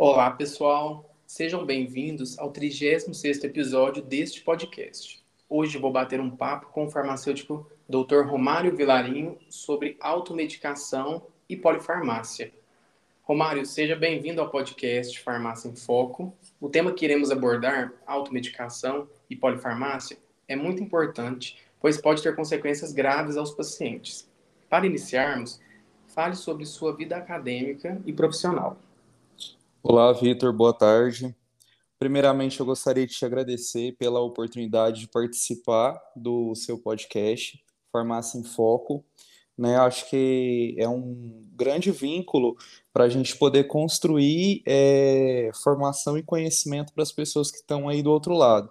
Olá, pessoal. Sejam bem-vindos ao 36º episódio deste podcast. Hoje vou bater um papo com o farmacêutico Dr. Romário Vilarinho sobre automedicação e polifarmácia. Romário, seja bem-vindo ao podcast Farmácia em Foco. O tema que iremos abordar, automedicação e polifarmácia, é muito importante, pois pode ter consequências graves aos pacientes. Para iniciarmos, fale sobre sua vida acadêmica e profissional. Olá, Vitor, boa tarde. Primeiramente, eu gostaria de te agradecer pela oportunidade de participar do seu podcast, Farmácia em Foco. Né, acho que é um grande vínculo para a gente poder construir é, formação e conhecimento para as pessoas que estão aí do outro lado.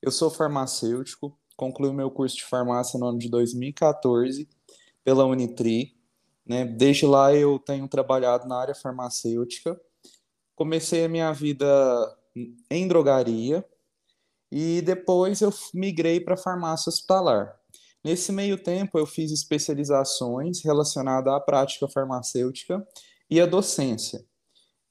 Eu sou farmacêutico, concluí meu curso de farmácia no ano de 2014 pela Unitri. Né? Desde lá eu tenho trabalhado na área farmacêutica comecei a minha vida em drogaria e depois eu migrei para farmácia hospitalar. Nesse meio tempo, eu fiz especializações relacionadas à prática farmacêutica e à docência.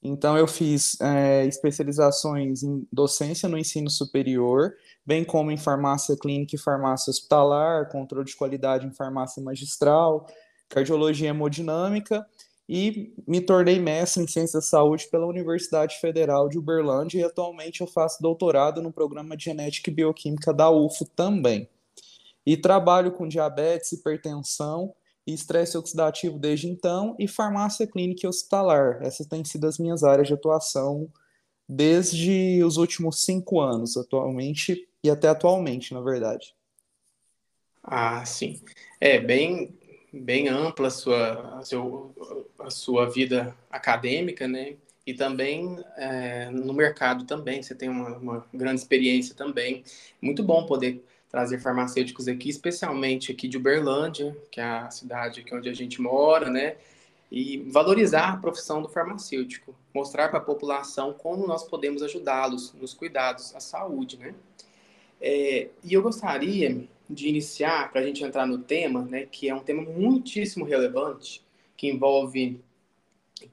Então, eu fiz é, especializações em docência no ensino superior, bem como em farmácia clínica e farmácia hospitalar, controle de qualidade em farmácia magistral, cardiologia hemodinâmica e me tornei mestre em Ciências da Saúde pela Universidade Federal de Uberlândia e atualmente eu faço doutorado no programa de Genética e Bioquímica da UFO também. E trabalho com diabetes, hipertensão e estresse oxidativo desde então e farmácia clínica e hospitalar. Essas têm sido as minhas áreas de atuação desde os últimos cinco anos, atualmente e até atualmente, na verdade. Ah, sim. É bem bem ampla a sua, a, seu, a sua vida acadêmica, né? E também é, no mercado também, você tem uma, uma, grande experiência também. Muito bom poder trazer farmacêuticos aqui, especialmente aqui de Uberlândia, que é a cidade aqui onde a gente mora, né? E valorizar a profissão do farmacêutico, mostrar para a população como nós podemos ajudá-los nos cuidados à saúde, né? É, e eu gostaria de iniciar, para a gente entrar no tema, né, que é um tema muitíssimo relevante, que envolve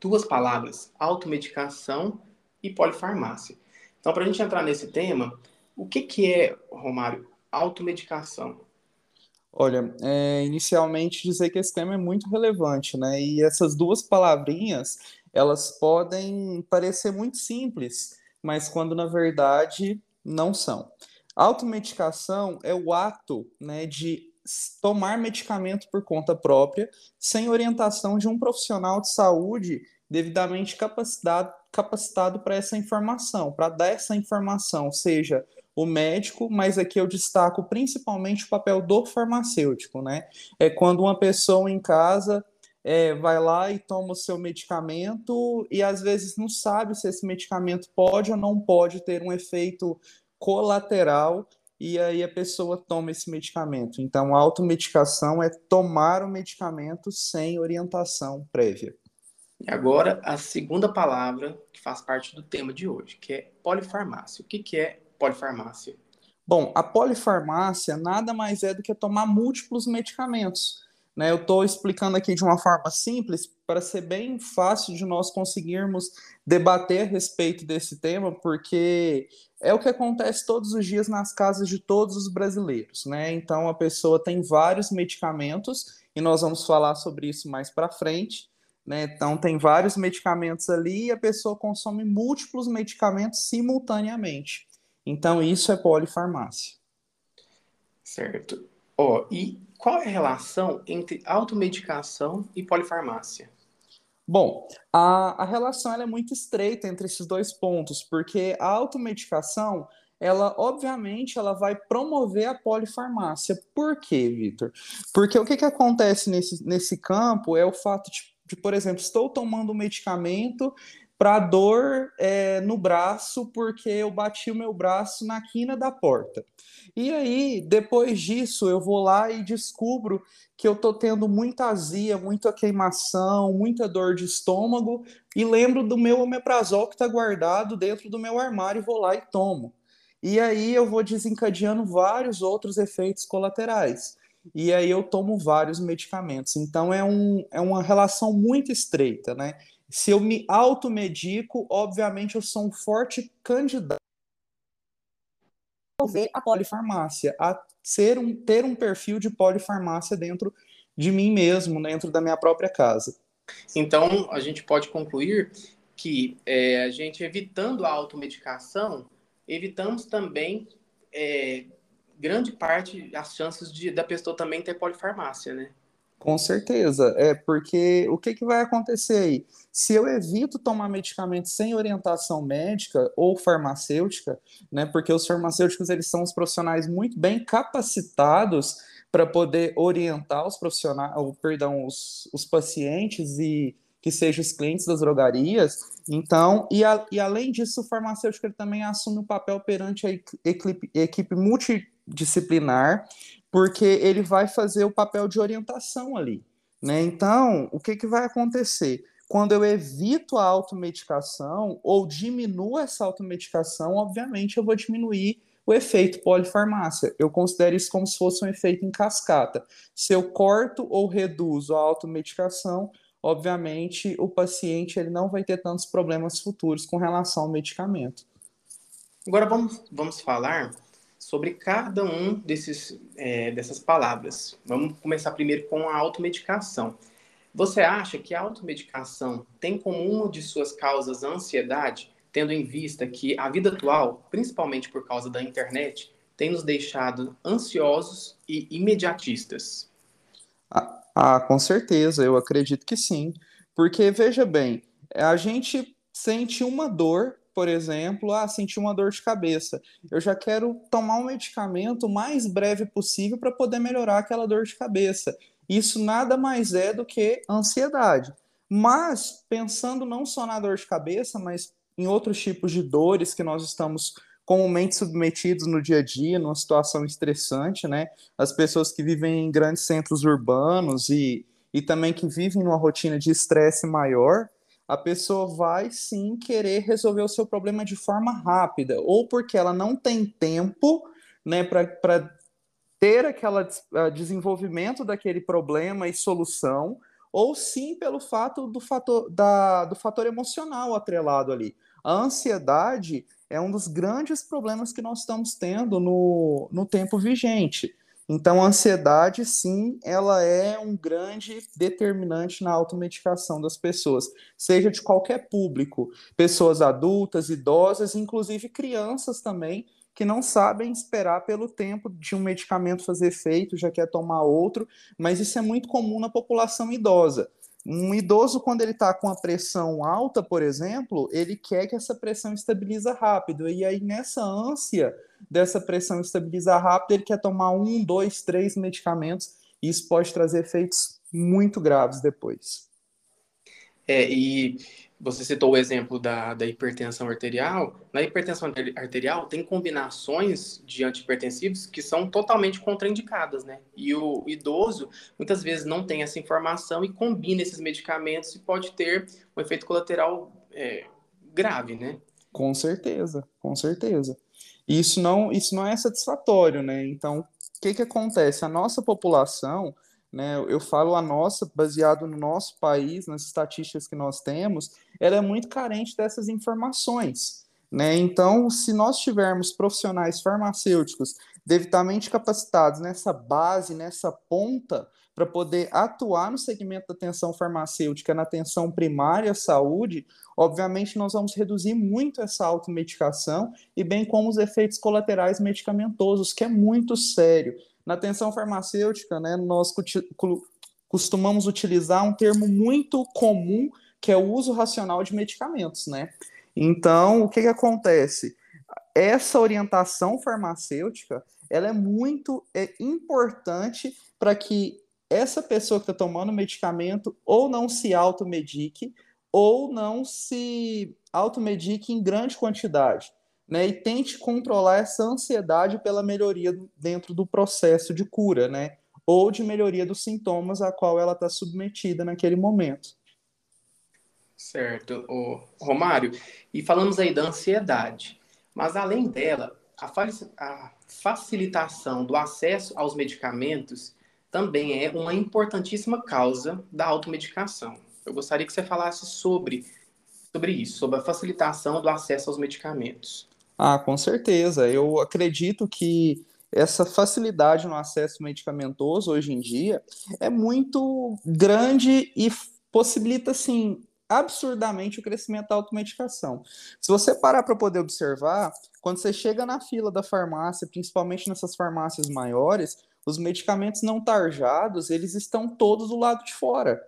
duas palavras, automedicação e polifarmácia. Então, para a gente entrar nesse tema, o que, que é, Romário, automedicação? Olha, é, inicialmente dizer que esse tema é muito relevante, né? E essas duas palavrinhas, elas podem parecer muito simples, mas quando na verdade não são. Automedicação é o ato né, de tomar medicamento por conta própria, sem orientação de um profissional de saúde devidamente capacitado, capacitado para essa informação, para dar essa informação, seja o médico, mas aqui eu destaco principalmente o papel do farmacêutico, né? É quando uma pessoa em casa é, vai lá e toma o seu medicamento e às vezes não sabe se esse medicamento pode ou não pode ter um efeito colateral e aí a pessoa toma esse medicamento. Então, a automedicação é tomar o medicamento sem orientação prévia. E agora, a segunda palavra que faz parte do tema de hoje, que é polifarmácia. O que, que é polifarmácia? Bom, a polifarmácia nada mais é do que tomar múltiplos medicamentos. Né? Eu estou explicando aqui de uma forma simples para ser bem fácil de nós conseguirmos debater a respeito desse tema, porque é o que acontece todos os dias nas casas de todos os brasileiros, né? Então a pessoa tem vários medicamentos e nós vamos falar sobre isso mais para frente, né? Então tem vários medicamentos ali e a pessoa consome múltiplos medicamentos simultaneamente. Então isso é polifarmácia. Certo. Oh, e qual é a relação entre automedicação e polifarmácia? Bom, a, a relação é muito estreita entre esses dois pontos, porque a automedicação, ela obviamente ela vai promover a polifarmácia. Por quê, Vitor? Porque o que, que acontece nesse, nesse campo é o fato de, de, por exemplo, estou tomando um medicamento para dor é, no braço porque eu bati o meu braço na quina da porta. E aí, depois disso, eu vou lá e descubro que eu tô tendo muita azia, muita queimação, muita dor de estômago e lembro do meu omeprazol que está guardado dentro do meu armário e vou lá e tomo. E aí eu vou desencadeando vários outros efeitos colaterais. E aí eu tomo vários medicamentos. Então é, um, é uma relação muito estreita, né? Se eu me automedico, obviamente eu sou um forte candidato a polifarmácia, a ser um, ter um perfil de polifarmácia dentro de mim mesmo, dentro da minha própria casa. Então, a gente pode concluir que é, a gente evitando a automedicação, evitamos também é, grande parte as chances de, da pessoa também ter polifarmácia, né? Com certeza, é porque o que, que vai acontecer aí? Se eu evito tomar medicamentos sem orientação médica ou farmacêutica, né, porque os farmacêuticos eles são os profissionais muito bem capacitados para poder orientar os profissionais, ou, perdão, os, os pacientes e que sejam os clientes das drogarias. Então, e, a, e além disso, o farmacêutico ele também assume o um papel perante a equipe, equipe multidisciplinar porque ele vai fazer o papel de orientação ali. Né? Então, o que, que vai acontecer? Quando eu evito a automedicação ou diminuo essa automedicação, obviamente eu vou diminuir o efeito polifarmácia. Eu considero isso como se fosse um efeito em cascata. Se eu corto ou reduzo a automedicação, obviamente o paciente ele não vai ter tantos problemas futuros com relação ao medicamento. Agora vamos, vamos falar sobre cada um desses, é, dessas palavras. Vamos começar primeiro com a automedicação. Você acha que a automedicação tem como uma de suas causas a ansiedade, tendo em vista que a vida atual, principalmente por causa da internet, tem nos deixado ansiosos e imediatistas? Ah, ah com certeza, eu acredito que sim. Porque, veja bem, a gente sente uma dor por exemplo, ah, senti uma dor de cabeça. Eu já quero tomar um medicamento o mais breve possível para poder melhorar aquela dor de cabeça. Isso nada mais é do que ansiedade. Mas, pensando não só na dor de cabeça, mas em outros tipos de dores que nós estamos comumente submetidos no dia a dia, numa situação estressante, né? As pessoas que vivem em grandes centros urbanos e, e também que vivem numa rotina de estresse maior, a pessoa vai sim querer resolver o seu problema de forma rápida, ou porque ela não tem tempo né, para ter aquele desenvolvimento daquele problema e solução, ou sim pelo fato do fator, da, do fator emocional atrelado ali. A ansiedade é um dos grandes problemas que nós estamos tendo no, no tempo vigente. Então, a ansiedade, sim, ela é um grande determinante na automedicação das pessoas, seja de qualquer público, pessoas adultas, idosas, inclusive crianças também, que não sabem esperar pelo tempo de um medicamento fazer efeito, já quer tomar outro, mas isso é muito comum na população idosa. Um idoso, quando ele está com a pressão alta, por exemplo, ele quer que essa pressão estabilize rápido. E aí, nessa ânsia dessa pressão estabilizar rápido, ele quer tomar um, dois, três medicamentos. E isso pode trazer efeitos muito graves depois. É, e você citou o exemplo da, da hipertensão arterial. Na hipertensão arterial, tem combinações de antihipertensivos que são totalmente contraindicadas, né? E o idoso, muitas vezes, não tem essa informação e combina esses medicamentos e pode ter um efeito colateral é, grave, né? Com certeza, com certeza. Isso não, isso não é satisfatório, né? Então, o que, que acontece? A nossa população né? Eu falo a nossa, baseado no nosso país, nas estatísticas que nós temos, ela é muito carente dessas informações. Né? Então, se nós tivermos profissionais farmacêuticos devidamente capacitados nessa base, nessa ponta, para poder atuar no segmento da atenção farmacêutica, na atenção primária à saúde, obviamente nós vamos reduzir muito essa automedicação e bem como os efeitos colaterais medicamentosos, que é muito sério. Na atenção farmacêutica, né, nós costumamos utilizar um termo muito comum, que é o uso racional de medicamentos, né? Então, o que, que acontece? Essa orientação farmacêutica, ela é muito é, importante para que essa pessoa que está tomando medicamento ou não se automedique ou não se automedique em grande quantidade né, e tente controlar essa ansiedade pela melhoria dentro do processo de cura, né, ou de melhoria dos sintomas a qual ela está submetida naquele momento. Certo, o Romário. E falamos aí da ansiedade, mas além dela, a, a facilitação do acesso aos medicamentos também é uma importantíssima causa da automedicação. Eu gostaria que você falasse sobre, sobre isso, sobre a facilitação do acesso aos medicamentos. Ah, com certeza. Eu acredito que essa facilidade no acesso medicamentoso hoje em dia é muito grande e possibilita, assim, absurdamente o crescimento da automedicação. Se você parar para poder observar, quando você chega na fila da farmácia, principalmente nessas farmácias maiores, os medicamentos não tarjados, eles estão todos do lado de fora.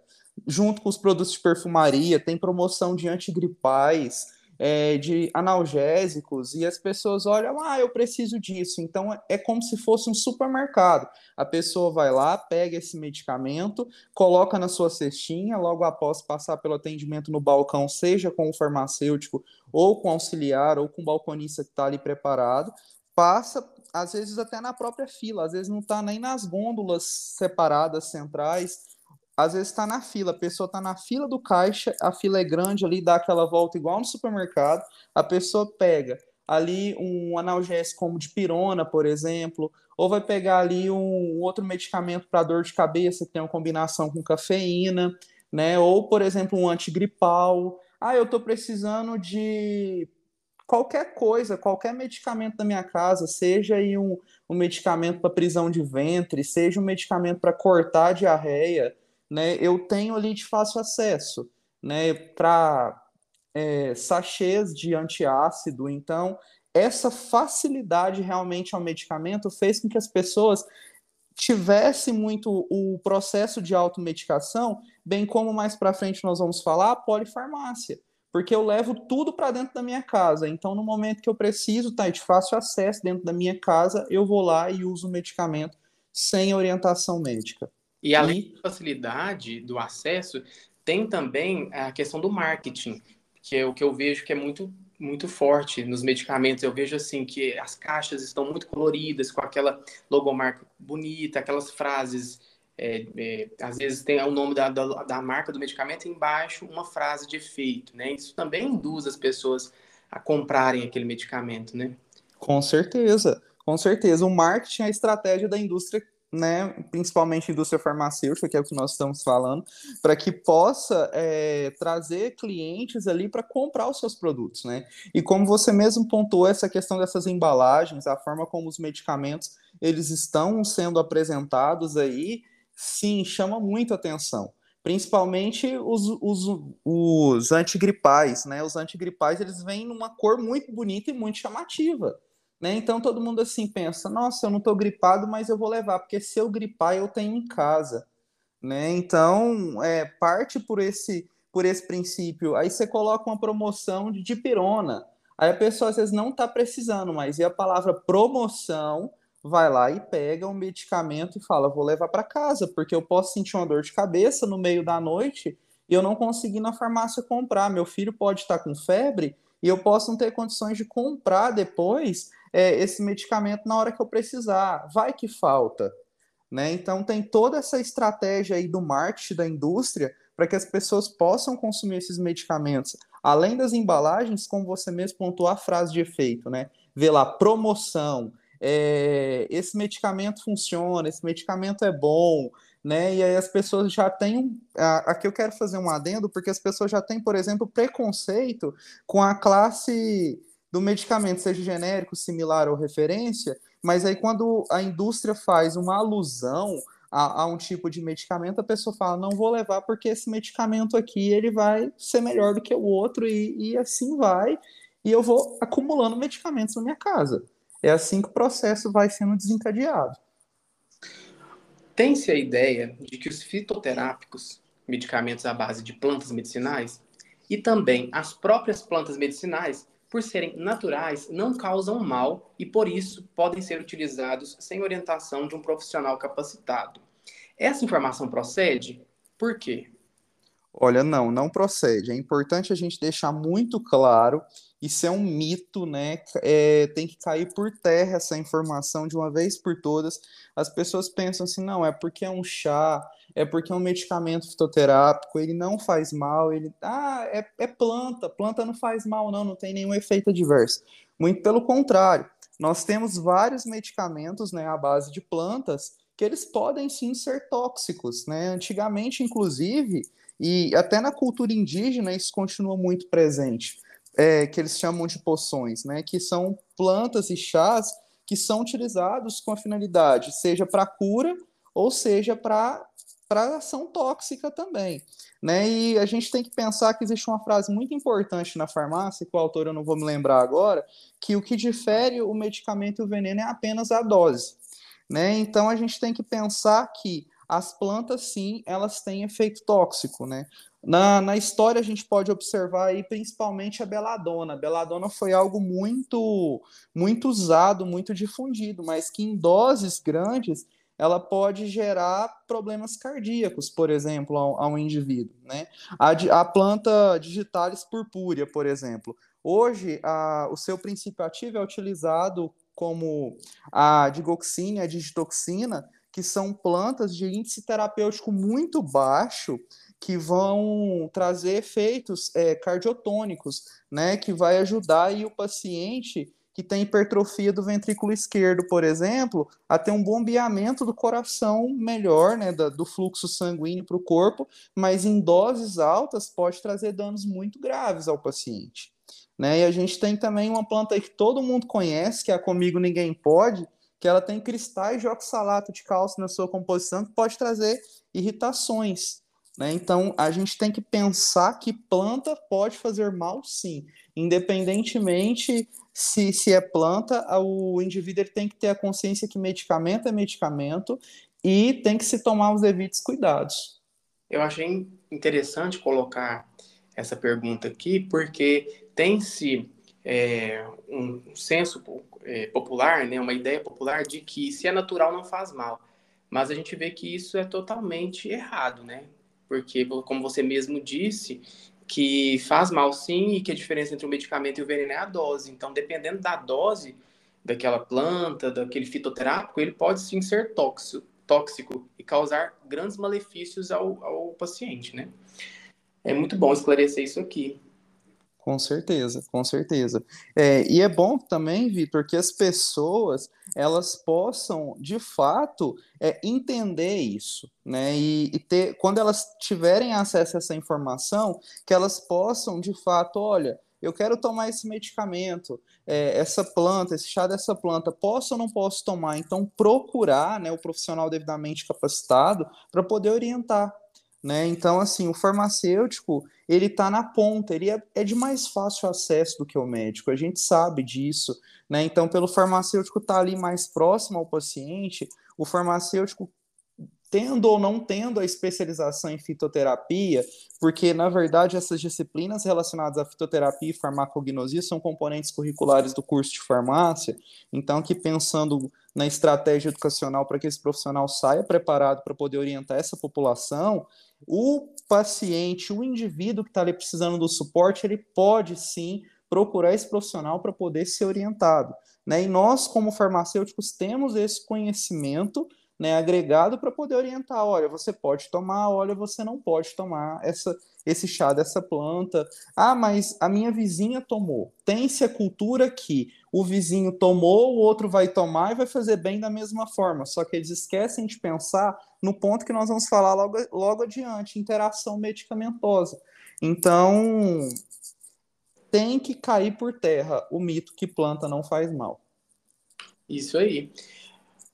Junto com os produtos de perfumaria, tem promoção de antigripais, é, de analgésicos e as pessoas olham, ah, eu preciso disso. Então é como se fosse um supermercado. A pessoa vai lá, pega esse medicamento, coloca na sua cestinha, logo após passar pelo atendimento no balcão, seja com o farmacêutico, ou com o auxiliar, ou com o balconista que está ali preparado, passa, às vezes até na própria fila, às vezes não está nem nas gôndolas separadas centrais às vezes está na fila, a pessoa está na fila do caixa, a fila é grande ali, dá aquela volta igual no supermercado, a pessoa pega ali um analgésico como de pirona, por exemplo, ou vai pegar ali um outro medicamento para dor de cabeça que tem uma combinação com cafeína, né? Ou, por exemplo, um antigripal. Ah, eu estou precisando de qualquer coisa, qualquer medicamento da minha casa, seja aí um, um medicamento para prisão de ventre, seja um medicamento para cortar a diarreia, né, eu tenho ali de fácil acesso, né, para é, sachês de antiácido. Então, essa facilidade realmente ao medicamento fez com que as pessoas tivessem muito o processo de automedicação, bem como mais para frente nós vamos falar, a polifarmácia. Porque eu levo tudo para dentro da minha casa. Então, no momento que eu preciso, tá, de fácil acesso dentro da minha casa, eu vou lá e uso o medicamento sem orientação médica. E além da facilidade do acesso, tem também a questão do marketing, que é o que eu vejo que é muito muito forte nos medicamentos. Eu vejo assim que as caixas estão muito coloridas, com aquela logomarca bonita, aquelas frases. É, é, às vezes tem o nome da, da, da, marca do medicamento embaixo uma frase de efeito, né? Isso também induz as pessoas a comprarem aquele medicamento, né? Com certeza, com certeza. O marketing é a estratégia da indústria né, principalmente indústria farmacêutica, que é o que nós estamos falando, para que possa é, trazer clientes ali para comprar os seus produtos, né? E como você mesmo pontuou essa questão dessas embalagens, a forma como os medicamentos eles estão sendo apresentados aí, sim, chama muito atenção. Principalmente os, os, os antigripais, né? Os antigripais eles vêm numa cor muito bonita e muito chamativa. Né? Então todo mundo assim pensa: nossa, eu não estou gripado, mas eu vou levar, porque se eu gripar, eu tenho em casa. Né? Então, é, parte por esse, por esse princípio. Aí você coloca uma promoção de dipirona. Aí a pessoa às vezes não está precisando, mas e a palavra promoção vai lá e pega um medicamento e fala: vou levar para casa, porque eu posso sentir uma dor de cabeça no meio da noite e eu não consegui na farmácia comprar. Meu filho pode estar com febre e eu posso não ter condições de comprar depois é, esse medicamento na hora que eu precisar. Vai que falta. Né? Então tem toda essa estratégia aí do marketing da indústria para que as pessoas possam consumir esses medicamentos. Além das embalagens, como você mesmo pontuou a frase de efeito, né? Vê lá, promoção, é, esse medicamento funciona, esse medicamento é bom, né? E aí as pessoas já têm. Aqui eu quero fazer um adendo, porque as pessoas já têm, por exemplo, preconceito com a classe do medicamento, seja genérico, similar ou referência, mas aí quando a indústria faz uma alusão a, a, um tipo de medicamento, a pessoa fala, não vou levar porque esse medicamento aqui ele vai ser melhor do que o outro e, e assim vai, e eu vou acumulando medicamentos na minha casa. É assim que o processo vai sendo desencadeado. Tem-se a ideia de que os fitoterápicos, medicamentos à base de plantas medicinais, e também as próprias plantas medicinais por serem naturais, não causam mal e, por isso, podem ser utilizados sem orientação de um profissional capacitado. Essa informação procede? Por quê? Olha, não, não procede. É importante a gente deixar muito claro, isso é um mito, né? É, tem que cair por terra essa informação de uma vez por todas. As pessoas pensam assim, não, é porque é um chá, é porque é um medicamento fitoterápico, ele não faz mal, ele. Ah, é, é planta, planta não faz mal, não, não tem nenhum efeito adverso. Muito pelo contrário, nós temos vários medicamentos né, à base de plantas que eles podem sim ser tóxicos. Né? Antigamente, inclusive, e até na cultura indígena isso continua muito presente, é, que eles chamam de poções, né? Que são plantas e chás que são utilizados com a finalidade, seja para cura ou seja para para ação tóxica também. Né? E a gente tem que pensar que existe uma frase muito importante na farmácia, que o autor eu não vou me lembrar agora, que o que difere o medicamento e o veneno é apenas a dose. Né? Então a gente tem que pensar que as plantas, sim, elas têm efeito tóxico. Né? Na, na história a gente pode observar aí principalmente a beladona. A beladona foi algo muito, muito usado, muito difundido, mas que em doses grandes ela pode gerar problemas cardíacos, por exemplo, a, a um indivíduo. Né? A, a planta digitalis purpúrea, por exemplo. Hoje, a, o seu princípio ativo é utilizado como a digoxina e a digitoxina, que são plantas de índice terapêutico muito baixo, que vão trazer efeitos é, cardiotônicos, né, que vai ajudar aí o paciente que tem hipertrofia do ventrículo esquerdo, por exemplo, a ter um bombeamento do coração melhor, né, do fluxo sanguíneo para o corpo, mas em doses altas pode trazer danos muito graves ao paciente. Né? E a gente tem também uma planta que todo mundo conhece, que é a Comigo Ninguém Pode, que ela tem cristais de oxalato de cálcio na sua composição, que pode trazer irritações. Né? Então, a gente tem que pensar que planta pode fazer mal, sim, independentemente se, se é planta, o indivíduo tem que ter a consciência que medicamento é medicamento e tem que se tomar os devidos cuidados. Eu achei interessante colocar essa pergunta aqui, porque tem-se é, um senso é, popular, né, uma ideia popular de que se é natural não faz mal. Mas a gente vê que isso é totalmente errado, né? Porque, como você mesmo disse, que faz mal sim e que a diferença entre o medicamento e o veneno é a dose. Então, dependendo da dose daquela planta, daquele fitoterápico, ele pode sim ser tóxico, tóxico e causar grandes malefícios ao, ao paciente, né? É muito bom esclarecer isso aqui. Com certeza, com certeza. É, e é bom também, Vitor, que as pessoas elas possam, de fato, é, entender isso, né? E, e, ter, quando elas tiverem acesso a essa informação, que elas possam, de fato, olha, eu quero tomar esse medicamento, é, essa planta, esse chá dessa planta, posso ou não posso tomar? Então, procurar né, o profissional devidamente capacitado para poder orientar. Né? Então, assim, o farmacêutico, ele está na ponta, ele é, é, de mais fácil acesso do que o médico, a gente sabe disso, né? Então, pelo farmacêutico estar tá ali mais próximo ao paciente, o farmacêutico tendo ou não tendo a especialização em fitoterapia, porque na verdade essas disciplinas relacionadas à fitoterapia e farmacognosia são componentes curriculares do curso de farmácia, então que pensando na estratégia educacional para que esse profissional saia preparado para poder orientar essa população, o paciente, o indivíduo que está ali precisando do suporte, ele pode sim procurar esse profissional para poder ser orientado. Né? E nós, como farmacêuticos, temos esse conhecimento né, agregado para poder orientar. Olha, você pode tomar, olha, você não pode tomar essa, esse chá dessa planta. Ah, mas a minha vizinha tomou. Tem-se a cultura que o vizinho tomou, o outro vai tomar e vai fazer bem da mesma forma. Só que eles esquecem de pensar no ponto que nós vamos falar logo, logo adiante, interação medicamentosa. Então, tem que cair por terra o mito que planta não faz mal. Isso aí.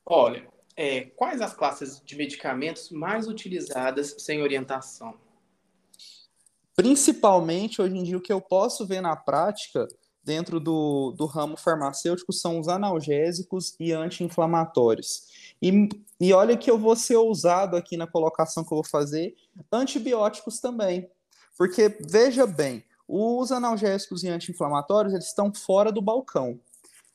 Olha, é, quais as classes de medicamentos mais utilizadas sem orientação? Principalmente, hoje em dia, o que eu posso ver na prática, dentro do, do ramo farmacêutico, são os analgésicos e anti-inflamatórios. E, e olha que eu vou ser ousado aqui na colocação que eu vou fazer, antibióticos também. Porque, veja bem, os analgésicos e anti-inflamatórios, eles estão fora do balcão.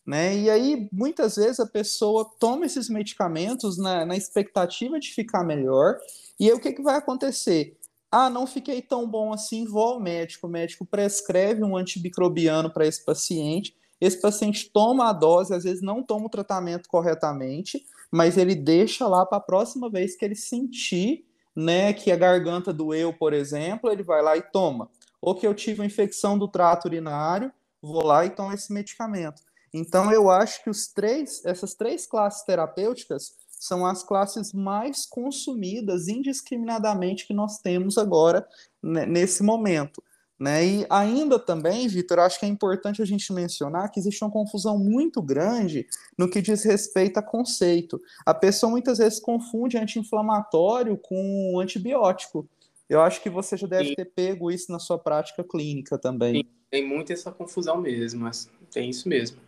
Né? E aí, muitas vezes, a pessoa toma esses medicamentos na, na expectativa de ficar melhor, e aí o que, que vai acontecer? Ah, não fiquei tão bom assim, vou ao médico. O médico prescreve um antimicrobiano para esse paciente. Esse paciente toma a dose, às vezes não toma o tratamento corretamente, mas ele deixa lá para a próxima vez que ele sentir né, que a garganta doeu, por exemplo, ele vai lá e toma. Ou que eu tive uma infecção do trato urinário, vou lá e tomo esse medicamento. Então, eu acho que os três, essas três classes terapêuticas são as classes mais consumidas indiscriminadamente que nós temos agora né, nesse momento. Né? E ainda também, Vitor, acho que é importante a gente mencionar que existe uma confusão muito grande no que diz respeito a conceito. A pessoa muitas vezes confunde anti-inflamatório com antibiótico. Eu acho que você já deve Sim. ter pego isso na sua prática clínica também. Sim, tem muito essa confusão mesmo, mas tem isso mesmo.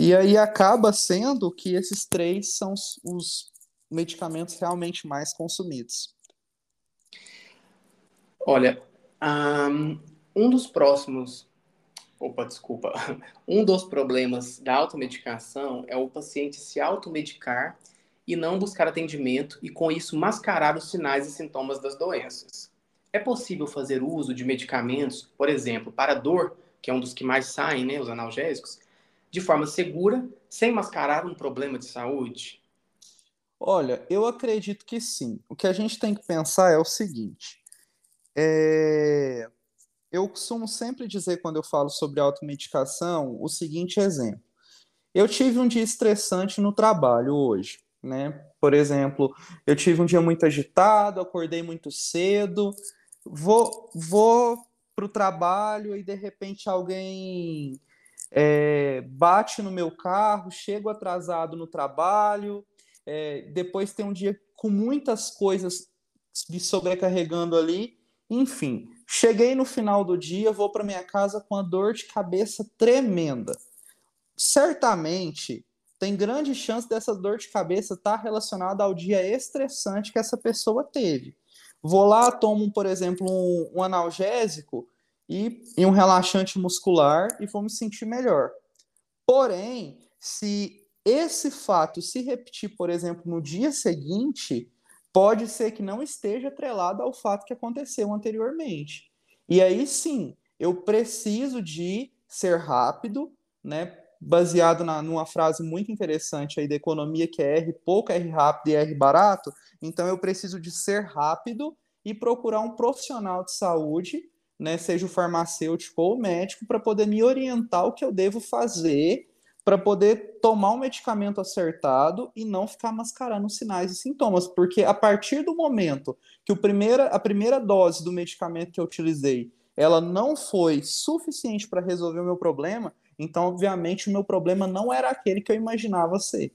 E aí acaba sendo que esses três são os medicamentos realmente mais consumidos. Olha, um dos próximos, opa, desculpa, um dos problemas da automedicação é o paciente se automedicar e não buscar atendimento e com isso mascarar os sinais e sintomas das doenças. É possível fazer uso de medicamentos, por exemplo, para dor, que é um dos que mais saem, né, os analgésicos, de forma segura, sem mascarar um problema de saúde? Olha, eu acredito que sim. O que a gente tem que pensar é o seguinte: é... eu costumo sempre dizer, quando eu falo sobre automedicação, o seguinte exemplo. Eu tive um dia estressante no trabalho hoje, né? Por exemplo, eu tive um dia muito agitado, acordei muito cedo, vou, vou para o trabalho e de repente alguém é, bate no meu carro, chego atrasado no trabalho, é, depois tem um dia com muitas coisas me sobrecarregando ali, enfim. Cheguei no final do dia, vou para minha casa com a dor de cabeça tremenda. Certamente tem grande chance dessa dor de cabeça estar tá relacionada ao dia estressante que essa pessoa teve. Vou lá, tomo, por exemplo, um, um analgésico e, e um relaxante muscular e vou me sentir melhor. Porém, se esse fato se repetir, por exemplo, no dia seguinte, pode ser que não esteja atrelado ao fato que aconteceu anteriormente. E aí sim, eu preciso de ser rápido, né? Baseado na, numa frase muito interessante aí da economia que é R pouco, R rápido e R barato. Então eu preciso de ser rápido e procurar um profissional de saúde né, seja o farmacêutico ou o médico, para poder me orientar o que eu devo fazer para poder tomar um medicamento acertado e não ficar mascarando sinais e sintomas, porque a partir do momento que o primeira, a primeira dose do medicamento que eu utilizei, ela não foi suficiente para resolver o meu problema, então obviamente o meu problema não era aquele que eu imaginava ser.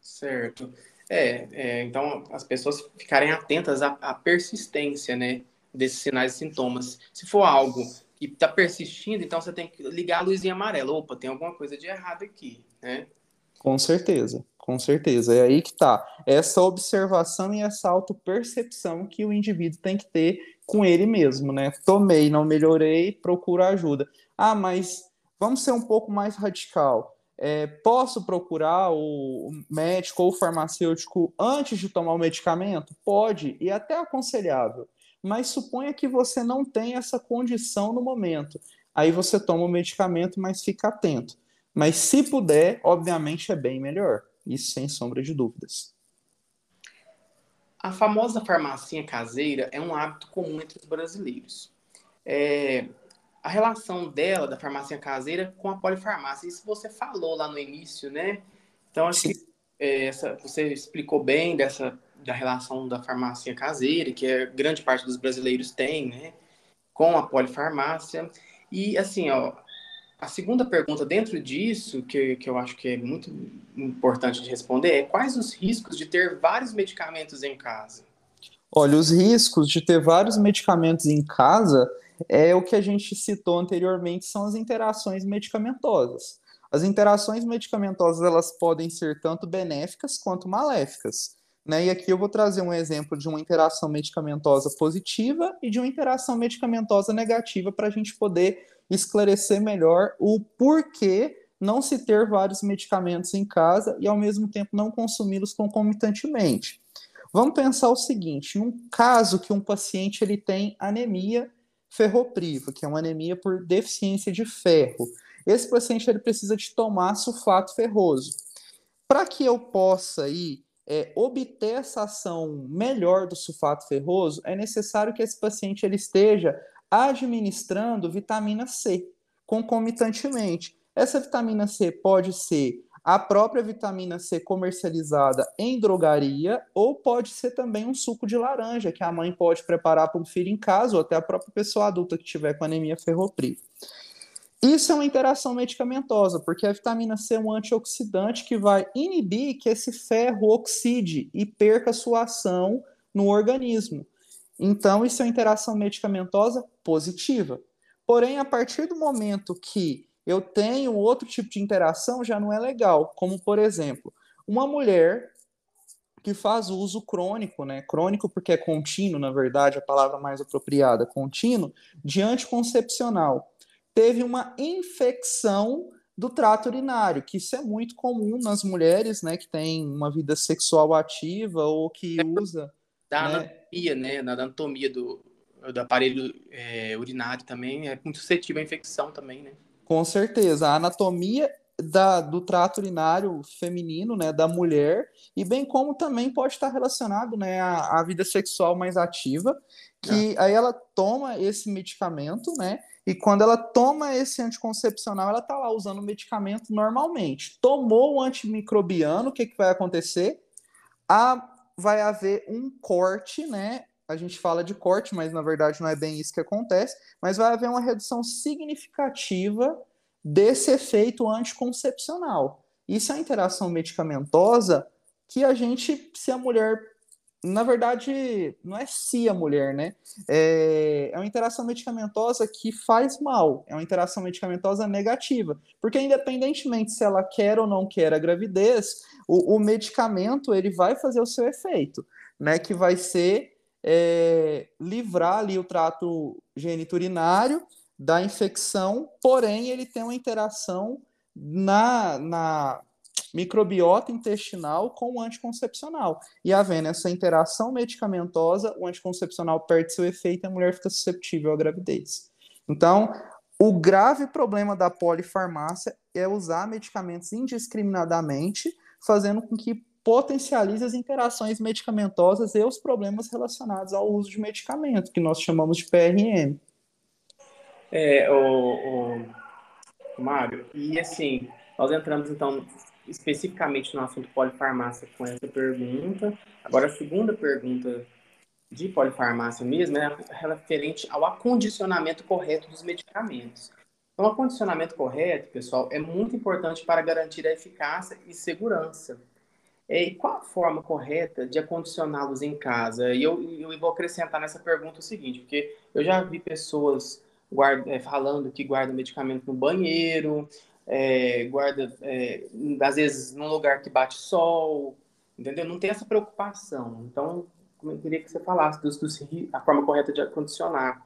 Certo. É, é então as pessoas ficarem atentas à, à persistência, né? Desses sinais e sintomas. Se for algo que está persistindo, então você tem que ligar a luzinha amarela. Opa, tem alguma coisa de errado aqui, né? Com certeza, com certeza. É aí que está. Essa observação e essa autopercepção que o indivíduo tem que ter com ele mesmo, né? Tomei, não melhorei, procuro ajuda. Ah, mas vamos ser um pouco mais radical. É, posso procurar o médico ou o farmacêutico antes de tomar o medicamento? Pode, e até aconselhável mas suponha que você não tem essa condição no momento. Aí você toma o medicamento, mas fica atento. Mas se puder, obviamente é bem melhor. Isso sem sombra de dúvidas. A famosa farmacinha caseira é um hábito comum entre os brasileiros. É, a relação dela, da farmácia caseira, com a polifarmácia. Isso você falou lá no início, né? Então, acho Sim. que é, essa, você explicou bem dessa da relação da farmácia caseira, que é, grande parte dos brasileiros tem, né, com a polifarmácia. E, assim, ó, a segunda pergunta dentro disso, que, que eu acho que é muito importante de responder, é quais os riscos de ter vários medicamentos em casa? Olha, os riscos de ter vários medicamentos em casa é o que a gente citou anteriormente, são as interações medicamentosas. As interações medicamentosas elas podem ser tanto benéficas quanto maléficas. Né? E aqui eu vou trazer um exemplo de uma interação medicamentosa positiva e de uma interação medicamentosa negativa para a gente poder esclarecer melhor o porquê não se ter vários medicamentos em casa e ao mesmo tempo não consumi-los concomitantemente. Vamos pensar o seguinte: num caso que um paciente ele tem anemia ferropriva, que é uma anemia por deficiência de ferro, esse paciente ele precisa de tomar sulfato ferroso. Para que eu possa ir é, obter essa ação melhor do sulfato ferroso, é necessário que esse paciente ele esteja administrando vitamina C concomitantemente. Essa vitamina C pode ser a própria vitamina C comercializada em drogaria, ou pode ser também um suco de laranja, que a mãe pode preparar para o filho em casa, ou até a própria pessoa adulta que tiver com anemia ferropriva. Isso é uma interação medicamentosa, porque a vitamina C é um antioxidante que vai inibir que esse ferro oxide e perca sua ação no organismo. Então, isso é uma interação medicamentosa positiva. Porém, a partir do momento que eu tenho outro tipo de interação, já não é legal. Como, por exemplo, uma mulher que faz uso crônico, né? Crônico porque é contínuo, na verdade, a palavra mais apropriada, contínuo, de anticoncepcional. Teve uma infecção do trato urinário, que isso é muito comum nas mulheres, né, que têm uma vida sexual ativa ou que é usa da né? anatomia, né, na anatomia do, do aparelho é, urinário também é muito suscetível à infecção também, né? Com certeza. A anatomia da, do trato urinário feminino, né, da mulher, e bem como também pode estar relacionado, né, à, à vida sexual mais ativa, que ah. aí ela toma esse medicamento, né, e quando ela toma esse anticoncepcional, ela está lá usando o medicamento normalmente. Tomou o antimicrobiano, o que, que vai acontecer? A, vai haver um corte, né, a gente fala de corte, mas na verdade não é bem isso que acontece, mas vai haver uma redução significativa desse efeito anticoncepcional. Isso é a interação medicamentosa que a gente, se a mulher, na verdade, não é se a mulher, né? É, é uma interação medicamentosa que faz mal, é uma interação medicamentosa negativa, porque independentemente se ela quer ou não quer a gravidez, o, o medicamento ele vai fazer o seu efeito, né? Que vai ser é, livrar ali o trato geniturinário da infecção, porém ele tem uma interação na, na microbiota intestinal com o anticoncepcional. E havendo essa interação medicamentosa, o anticoncepcional perde seu efeito e a mulher fica susceptível à gravidez. Então, o grave problema da polifarmácia é usar medicamentos indiscriminadamente, fazendo com que potencializa as interações medicamentosas e os problemas relacionados ao uso de medicamento, que nós chamamos de PRM. É, o, o, Mário, e assim, nós entramos então especificamente no assunto polifarmácia com essa pergunta. Agora, a segunda pergunta de polifarmácia mesmo é referente ao acondicionamento correto dos medicamentos. Então, o acondicionamento correto, pessoal, é muito importante para garantir a eficácia e segurança é, e qual a forma correta de acondicioná-los em casa? E eu, eu vou acrescentar nessa pergunta o seguinte, porque eu já vi pessoas guarda, é, falando que guardam medicamento no banheiro, é, guarda, é, às vezes, num lugar que bate sol, entendeu? Não tem essa preocupação. Então, eu queria que você falasse dos, dos, a forma correta de acondicionar.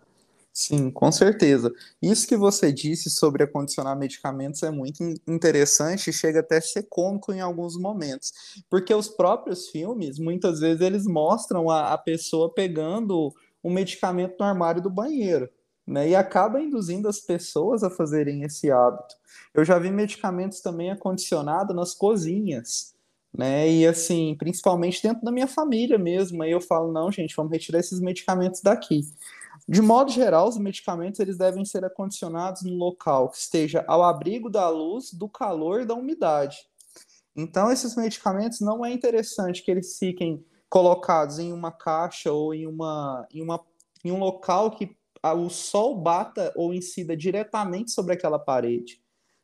Sim, com certeza. Isso que você disse sobre acondicionar medicamentos é muito interessante e chega até a ser cômico em alguns momentos, porque os próprios filmes, muitas vezes, eles mostram a, a pessoa pegando o medicamento no armário do banheiro, né? E acaba induzindo as pessoas a fazerem esse hábito. Eu já vi medicamentos também acondicionados nas cozinhas, né? E assim, principalmente dentro da minha família mesmo. Aí eu falo, não, gente, vamos retirar esses medicamentos daqui. De modo geral, os medicamentos eles devem ser acondicionados no local que esteja ao abrigo da luz, do calor e da umidade. Então, esses medicamentos não é interessante que eles fiquem colocados em uma caixa ou em, uma, em, uma, em um local que o sol bata ou incida diretamente sobre aquela parede.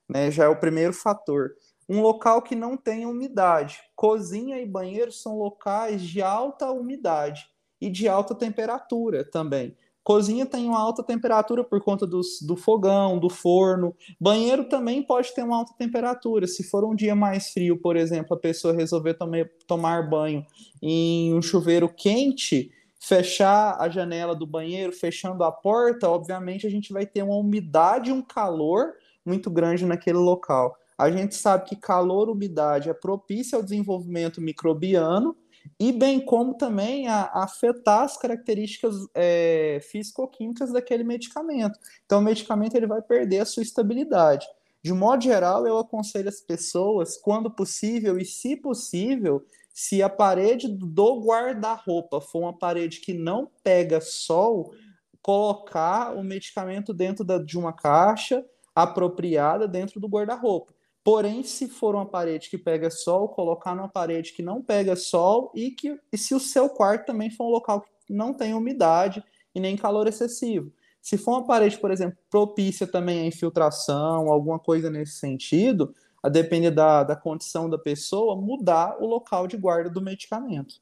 Né? Já é o primeiro fator. Um local que não tenha umidade. Cozinha e banheiro são locais de alta umidade e de alta temperatura também. Cozinha tem uma alta temperatura por conta do fogão, do forno. Banheiro também pode ter uma alta temperatura. Se for um dia mais frio, por exemplo, a pessoa resolver tomar, tomar banho em um chuveiro quente, fechar a janela do banheiro, fechando a porta, obviamente a gente vai ter uma umidade um calor muito grande naquele local. A gente sabe que calor, umidade é propício ao desenvolvimento microbiano e bem como também a, a afetar as características é, físico-químicas daquele medicamento. Então, o medicamento ele vai perder a sua estabilidade. De modo geral, eu aconselho as pessoas, quando possível e se possível, se a parede do guarda-roupa for uma parede que não pega sol, colocar o medicamento dentro da, de uma caixa apropriada dentro do guarda-roupa Porém, se for uma parede que pega sol, colocar numa parede que não pega sol e que e se o seu quarto também for um local que não tem umidade e nem calor excessivo. Se for uma parede, por exemplo, propícia também à infiltração, alguma coisa nesse sentido, a depender da, da condição da pessoa, mudar o local de guarda do medicamento.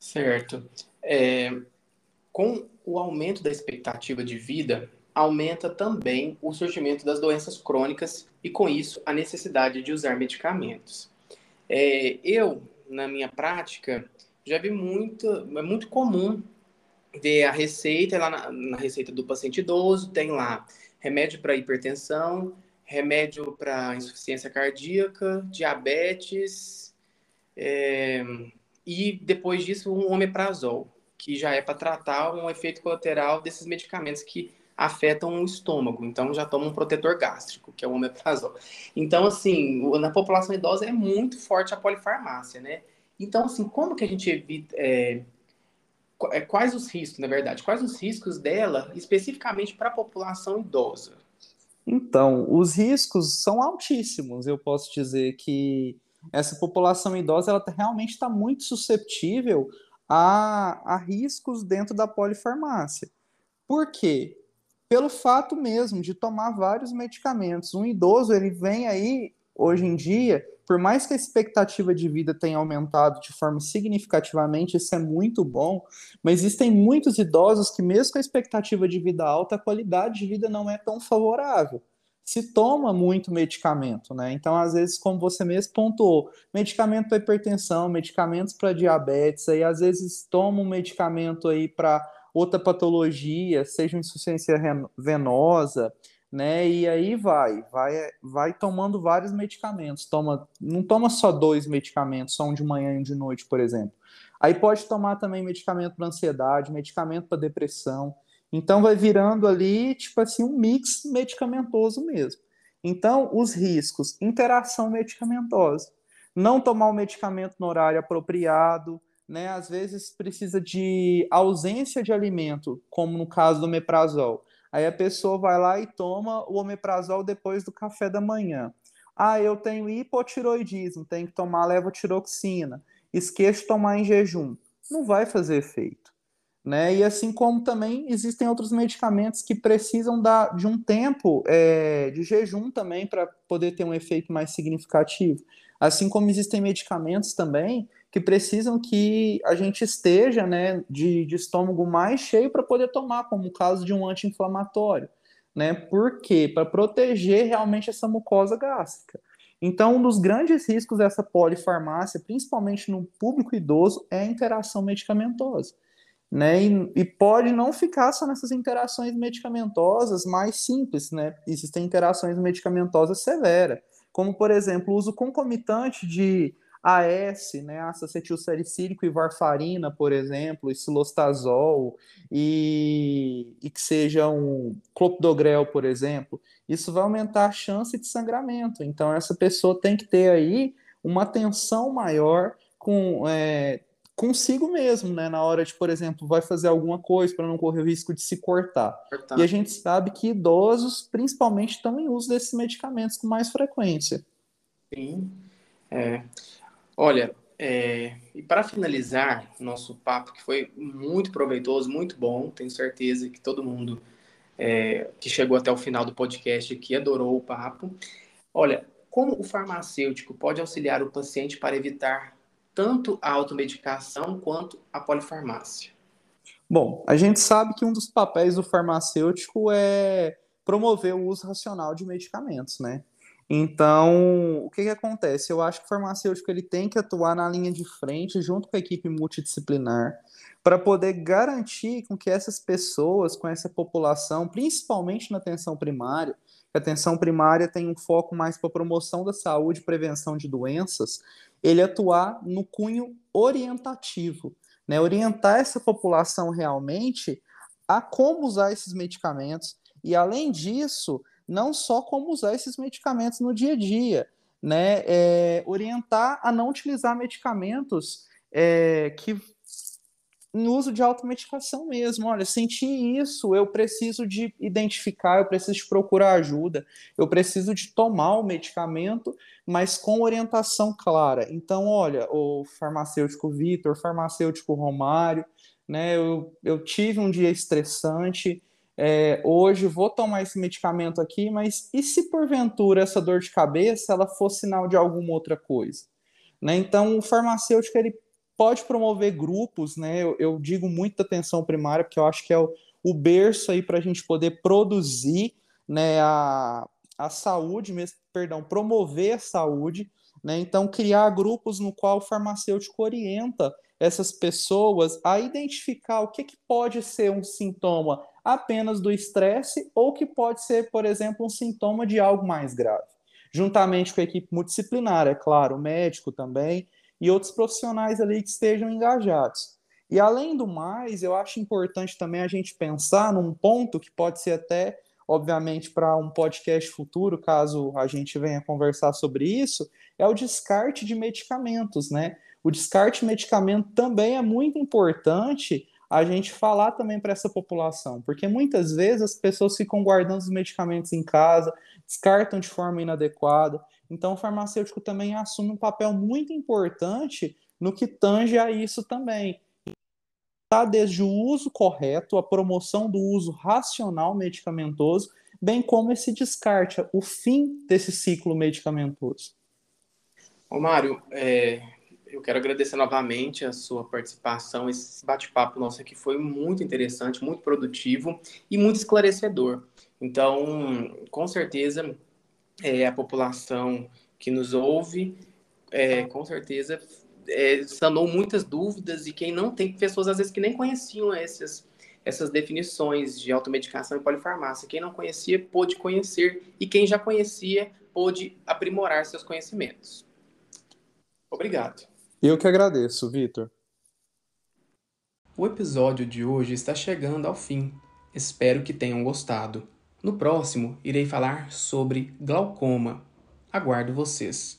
Certo. É, com o aumento da expectativa de vida, aumenta também o surgimento das doenças crônicas e, com isso, a necessidade de usar medicamentos. É, eu, na minha prática, já vi muito, é muito comum ver a receita, lá na, na receita do paciente idoso, tem lá remédio para hipertensão, remédio para insuficiência cardíaca, diabetes, é, e depois disso um omeprazol, que já é para tratar um efeito colateral desses medicamentos que afetam o estômago. Então já toma um protetor gástrico, que é o omeprazol. Então assim, na população idosa é muito forte a polifarmácia, né? Então assim, como que a gente evita é, é quais os riscos, na verdade, quais os riscos dela especificamente para a população idosa? Então, os riscos são altíssimos. Eu posso dizer que essa população idosa ela tá, realmente está muito susceptível a, a riscos dentro da polifarmácia. Por quê? Pelo fato mesmo de tomar vários medicamentos. Um idoso, ele vem aí, hoje em dia, por mais que a expectativa de vida tenha aumentado de forma significativamente, isso é muito bom, mas existem muitos idosos que, mesmo com a expectativa de vida alta, a qualidade de vida não é tão favorável se toma muito medicamento, né? Então, às vezes, como você mesmo pontuou, medicamento para hipertensão, medicamentos para diabetes, aí às vezes toma um medicamento aí para outra patologia, seja insuficiência venosa, né? E aí vai, vai, vai tomando vários medicamentos. Toma, não toma só dois medicamentos, só um de manhã e um de noite, por exemplo. Aí pode tomar também medicamento para ansiedade, medicamento para depressão. Então vai virando ali, tipo assim, um mix medicamentoso mesmo. Então, os riscos, interação medicamentosa, não tomar o medicamento no horário apropriado, né? Às vezes precisa de ausência de alimento, como no caso do omeprazol. Aí a pessoa vai lá e toma o omeprazol depois do café da manhã. Ah, eu tenho hipotiroidismo, tenho que tomar levotiroxina. Esqueço de tomar em jejum. Não vai fazer efeito. Né? E assim como também existem outros medicamentos que precisam da, de um tempo é, de jejum também para poder ter um efeito mais significativo. Assim como existem medicamentos também que precisam que a gente esteja né, de, de estômago mais cheio para poder tomar, como o caso de um anti-inflamatório. Né? Por quê? Para proteger realmente essa mucosa gástrica. Então, um dos grandes riscos dessa polifarmácia, principalmente no público idoso, é a interação medicamentosa né? E, e, pode não ficar só nessas interações medicamentosas mais simples, né? Existem interações medicamentosas severas, como por exemplo o uso concomitante de AS, né, ácido acetilsalicílico e varfarina, por exemplo, e silostazol, e, e que seja um clopidogrel, por exemplo, isso vai aumentar a chance de sangramento. Então, essa pessoa tem que ter aí uma atenção maior com é, consigo mesmo, né? Na hora de, por exemplo, vai fazer alguma coisa para não correr o risco de se cortar. cortar. E a gente sabe que idosos, principalmente, estão em uso desses medicamentos com mais frequência. Sim. É. Olha, é... e para finalizar nosso papo, que foi muito proveitoso, muito bom, tenho certeza que todo mundo é... que chegou até o final do podcast aqui adorou o papo. Olha, como o farmacêutico pode auxiliar o paciente para evitar tanto a automedicação quanto a polifarmácia? Bom, a gente sabe que um dos papéis do farmacêutico é promover o uso racional de medicamentos, né? Então, o que, que acontece? Eu acho que o farmacêutico ele tem que atuar na linha de frente, junto com a equipe multidisciplinar, para poder garantir com que essas pessoas, com essa população, principalmente na atenção primária, a atenção primária tem um foco mais para promoção da saúde e prevenção de doenças, ele atuar no cunho orientativo, né? orientar essa população realmente a como usar esses medicamentos e, além disso, não só como usar esses medicamentos no dia a dia, né? É, orientar a não utilizar medicamentos é, que no uso de automedicação mesmo. Olha, senti isso, eu preciso de identificar, eu preciso de procurar ajuda, eu preciso de tomar o medicamento, mas com orientação clara. Então, olha, o farmacêutico Vitor, farmacêutico Romário, né? Eu, eu tive um dia estressante. É, hoje vou tomar esse medicamento aqui, mas e se porventura essa dor de cabeça ela for sinal de alguma outra coisa? Né? Então, o farmacêutico ele pode promover grupos, né? Eu, eu digo muito atenção primária, porque eu acho que é o, o berço aí para a gente poder produzir né, a, a saúde, mesmo, perdão, promover a saúde, né? Então, criar grupos no qual o farmacêutico orienta essas pessoas a identificar o que, que pode ser um sintoma apenas do estresse ou que pode ser, por exemplo, um sintoma de algo mais grave. Juntamente com a equipe multidisciplinar, é claro, o médico também, e outros profissionais ali que estejam engajados. E além do mais, eu acho importante também a gente pensar num ponto que pode ser até, obviamente, para um podcast futuro, caso a gente venha conversar sobre isso, é o descarte de medicamentos, né? O descarte de medicamento também é muito importante a gente falar também para essa população, porque muitas vezes as pessoas ficam guardando os medicamentos em casa, descartam de forma inadequada. Então, o farmacêutico também assume um papel muito importante no que tange a isso também. Tá desde o uso correto, a promoção do uso racional medicamentoso, bem como esse descarte, o fim desse ciclo medicamentoso. Ô Mário, é, eu quero agradecer novamente a sua participação. Esse bate-papo nosso aqui foi muito interessante, muito produtivo e muito esclarecedor. Então, com certeza, é, a população que nos ouve, é, com certeza, é, sanou muitas dúvidas e quem não tem, pessoas às vezes que nem conheciam essas, essas definições de automedicação e polifarmácia. Quem não conhecia, pôde conhecer e quem já conhecia, pôde aprimorar seus conhecimentos. Obrigado. Eu que agradeço, Vitor. O episódio de hoje está chegando ao fim. Espero que tenham gostado. No próximo, irei falar sobre glaucoma. Aguardo vocês.